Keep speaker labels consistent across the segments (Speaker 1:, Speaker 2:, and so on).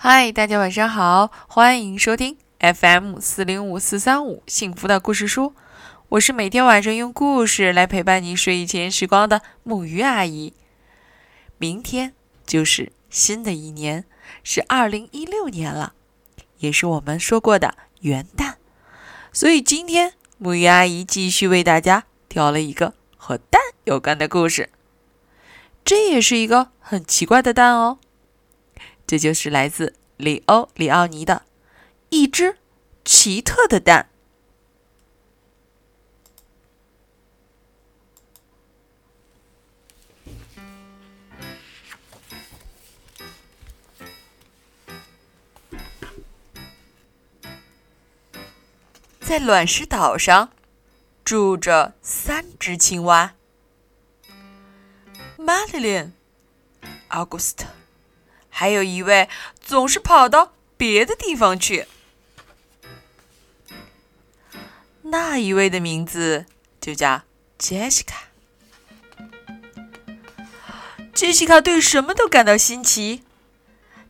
Speaker 1: 嗨，大家晚上好，欢迎收听 FM 四零五四三五幸福的故事书。我是每天晚上用故事来陪伴你睡前时光的木鱼阿姨。明天就是新的一年，是二零一六年了，也是我们说过的元旦。所以今天木鱼阿姨继续为大家挑了一个和蛋有关的故事。这也是一个很奇怪的蛋哦。这就是来自里欧·里奥尼的一只奇特的蛋。在卵石岛上住着三只青蛙：Madeline、August。还有一位总是跑到别的地方去，那一位的名字就叫杰西卡。杰西卡对什么都感到新奇，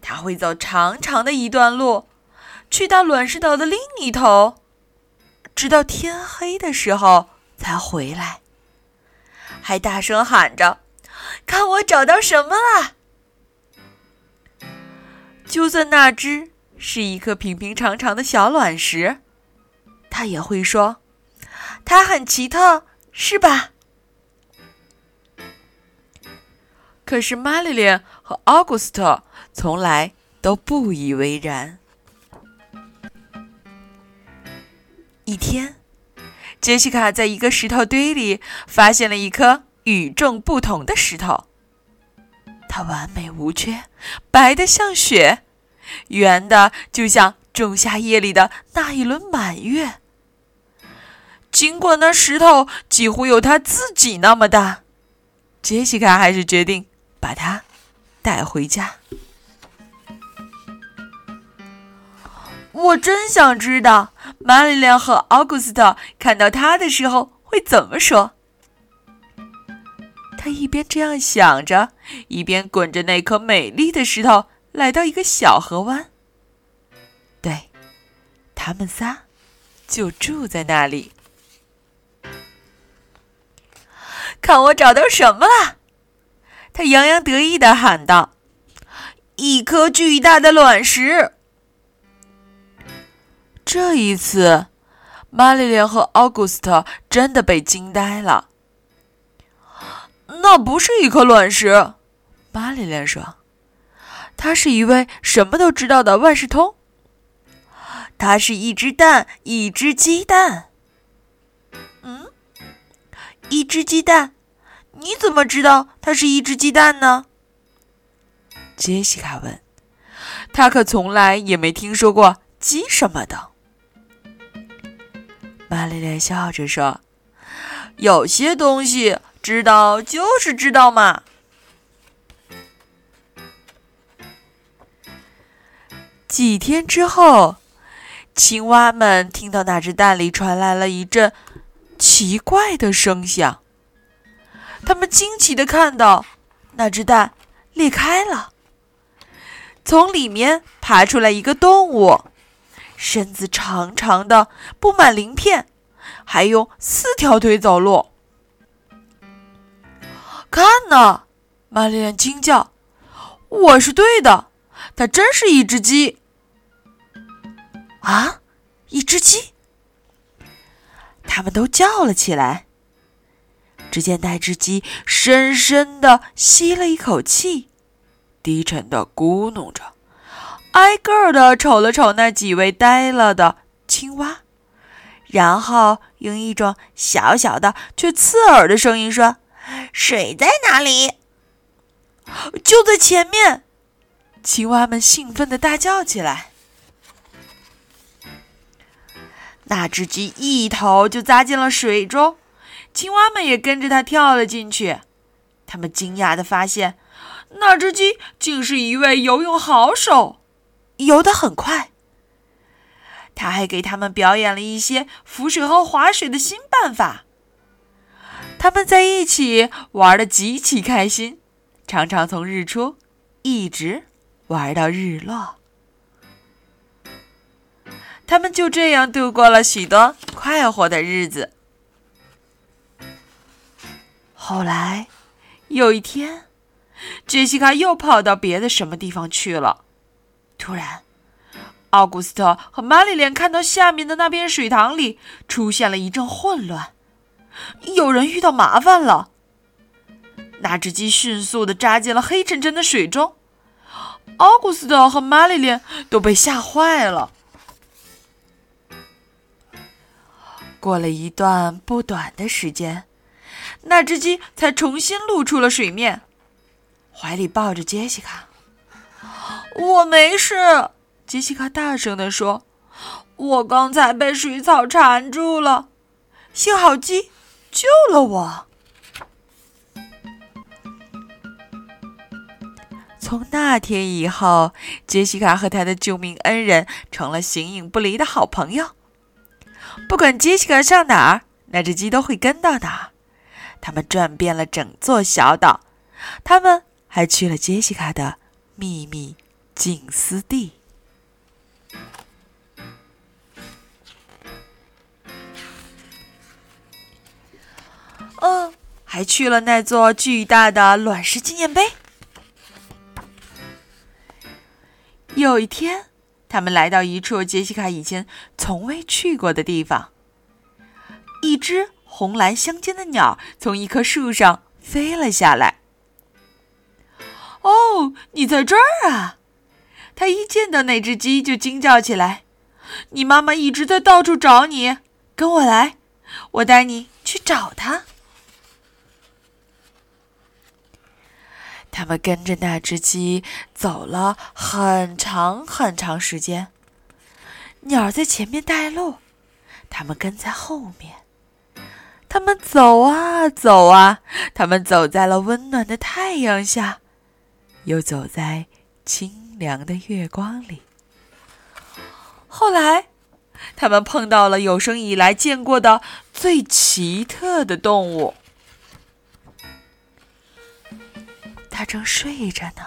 Speaker 1: 他会走长长的一段路，去到卵石岛的另一头，直到天黑的时候才回来，还大声喊着：“看我找到什么了！”就算那只是一颗平平常常的小卵石，他也会说：“它很奇特，是吧？”可是玛丽莲和奥古斯特从来都不以为然。一天，杰西卡在一个石头堆里发现了一颗与众不同的石头。它完美无缺，白的像雪，圆的就像仲夏夜里的那一轮满月。尽管那石头几乎有它自己那么大，杰西卡还是决定把它带回家。我真想知道玛丽莲和奥古斯特看到它的时候会怎么说。一边这样想着，一边滚着那颗美丽的石头，来到一个小河湾。对，他们仨就住在那里。看我找到什么了！他洋洋得意的喊道：“一颗巨大的卵石！”这一次，玛丽莲和奥古斯特真的被惊呆了。那不是一颗卵石，玛丽莲说：“他是一位什么都知道的万事通。它是一只蛋，一只鸡蛋。嗯，一只鸡蛋？你怎么知道它是一只鸡蛋呢？”杰西卡问。他可从来也没听说过鸡什么的。玛丽莲笑着说：“有些东西。”知道就是知道嘛。几天之后，青蛙们听到那只蛋里传来了一阵奇怪的声响。他们惊奇的看到，那只蛋裂开了，从里面爬出来一个动物，身子长长的，布满鳞片，还用四条腿走路。看呐！玛丽莲惊叫：“我是对的，它真是一只鸡！”啊，一只鸡！他们都叫了起来。只见那只鸡深深的吸了一口气，低沉的咕哝着，挨个的瞅了瞅那几位呆了的青蛙，然后用一种小小的却刺耳的声音说。水在哪里？就在前面！青蛙们兴奋的大叫起来。那只鸡一头就扎进了水中，青蛙们也跟着它跳了进去。他们惊讶的发现，那只鸡竟是一位游泳好手，游得很快。他还给他们表演了一些浮水和划水的新办法。他们在一起玩的极其开心，常常从日出一直玩到日落。他们就这样度过了许多快活的日子。后来，有一天，杰西卡又跑到别的什么地方去了。突然，奥古斯特和玛丽莲看到下面的那片水塘里出现了一阵混乱，有人遇到麻烦了。那只鸡迅速地扎进了黑沉沉的水中，奥古斯特和玛丽莲都被吓坏了。过了一段不短的时间，那只鸡才重新露出了水面，怀里抱着杰西卡。我没事，杰西卡大声地说：“我刚才被水草缠住了，幸好鸡救了我。”从那天以后，杰西卡和他的救命恩人成了形影不离的好朋友。不管杰西卡上哪儿，那只鸡都会跟到哪儿。他们转遍了整座小岛，他们还去了杰西卡的秘密静思地。还去了那座巨大的卵石纪念碑。有一天。他们来到一处杰西卡以前从未去过的地方。一只红蓝相间的鸟从一棵树上飞了下来。“哦，你在这儿啊！”他一见到那只鸡就惊叫起来。“你妈妈一直在到处找你，跟我来，我带你去找她。”他们跟着那只鸡走了很长很长时间，鸟在前面带路，他们跟在后面。他们走啊走啊，他们走在了温暖的太阳下，又走在清凉的月光里。后来，他们碰到了有生以来见过的最奇特的动物。他正睡着呢，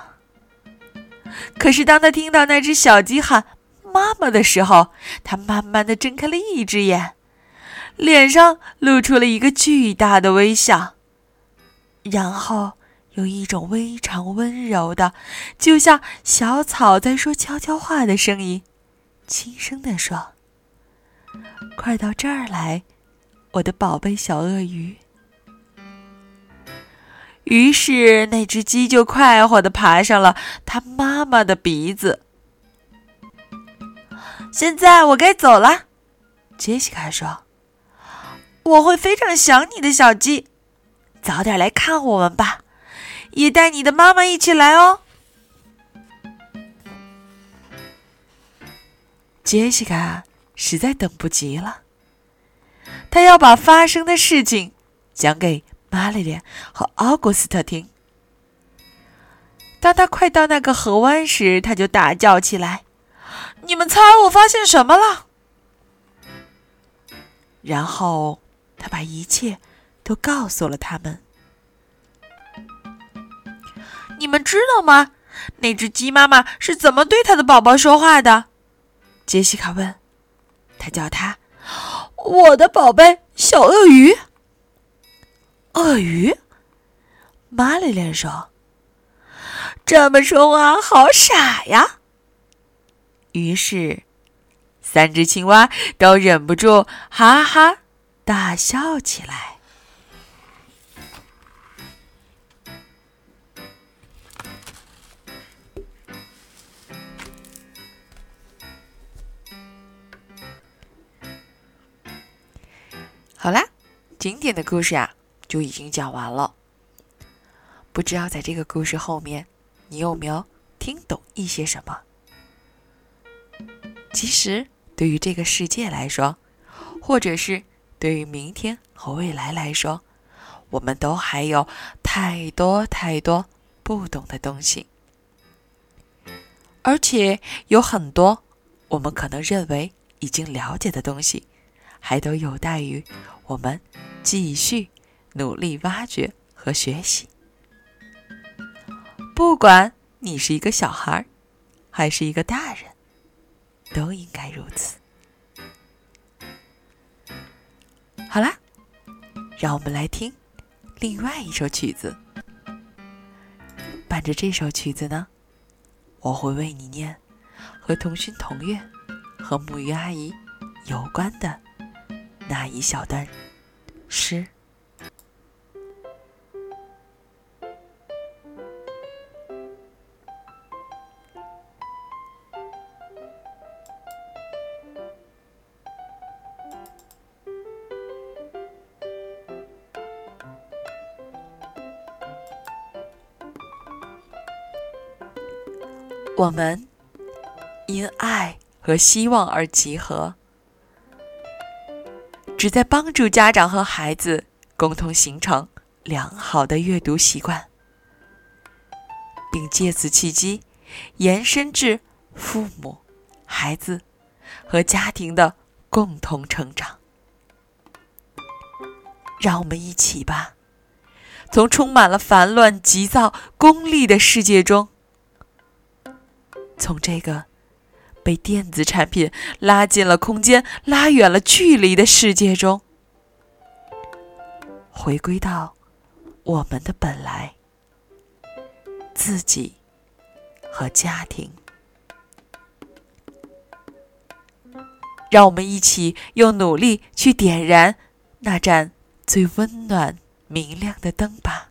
Speaker 1: 可是当他听到那只小鸡喊“妈妈”的时候，他慢慢的睁开了一只眼，脸上露出了一个巨大的微笑，然后有一种非常温柔的，就像小草在说悄悄话的声音，轻声的说：“快到这儿来，我的宝贝小鳄鱼。”于是，那只鸡就快活地爬上了它妈妈的鼻子。现在我该走了，杰西卡说：“我会非常想你的，小鸡，早点来看我们吧，也带你的妈妈一起来哦。”杰西卡实在等不及了，他要把发生的事情讲给。玛丽莲和奥古斯特听。当他快到那个河湾时，他就大叫起来：“你们猜我发现什么了？”然后他把一切都告诉了他们。你们知道吗？那只鸡妈妈是怎么对它的宝宝说话的？杰西卡问。他叫它：“我的宝贝小鳄鱼。”鳄鱼，玛丽莲说：“这么说话好傻呀。”于是，三只青蛙都忍不住哈哈大笑起来。好啦，今天的故事啊。就已经讲完了。不知道在这个故事后面，你有没有听懂一些什么？其实，对于这个世界来说，或者是对于明天和未来来说，我们都还有太多太多不懂的东西，而且有很多我们可能认为已经了解的东西，还都有待于我们继续。努力挖掘和学习，不管你是一个小孩，还是一个大人，都应该如此。好啦，让我们来听另外一首曲子。伴着这首曲子呢，我会为你念和同心同悦和木鱼阿姨有关的那一小段诗。我们因爱和希望而集合，旨在帮助家长和孩子共同形成良好的阅读习惯，并借此契机延伸至父母、孩子和家庭的共同成长。让我们一起吧，从充满了烦乱、急躁、功利的世界中。从这个被电子产品拉近了空间、拉远了距离的世界中，回归到我们的本来，自己和家庭，让我们一起用努力去点燃那盏最温暖、明亮的灯吧，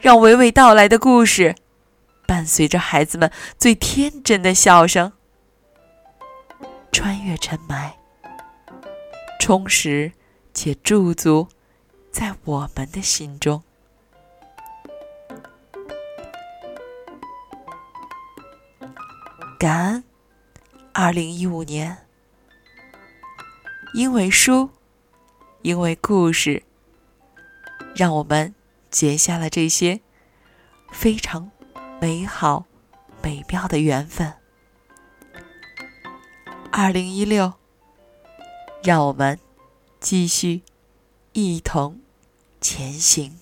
Speaker 1: 让娓娓道来的故事。伴随着孩子们最天真的笑声，穿越尘霾，充实且驻足在我们的心中。感恩二零一五年，因为书，因为故事，让我们结下了这些非常。美好、美妙的缘分。二零一六，让我们继续一同前行。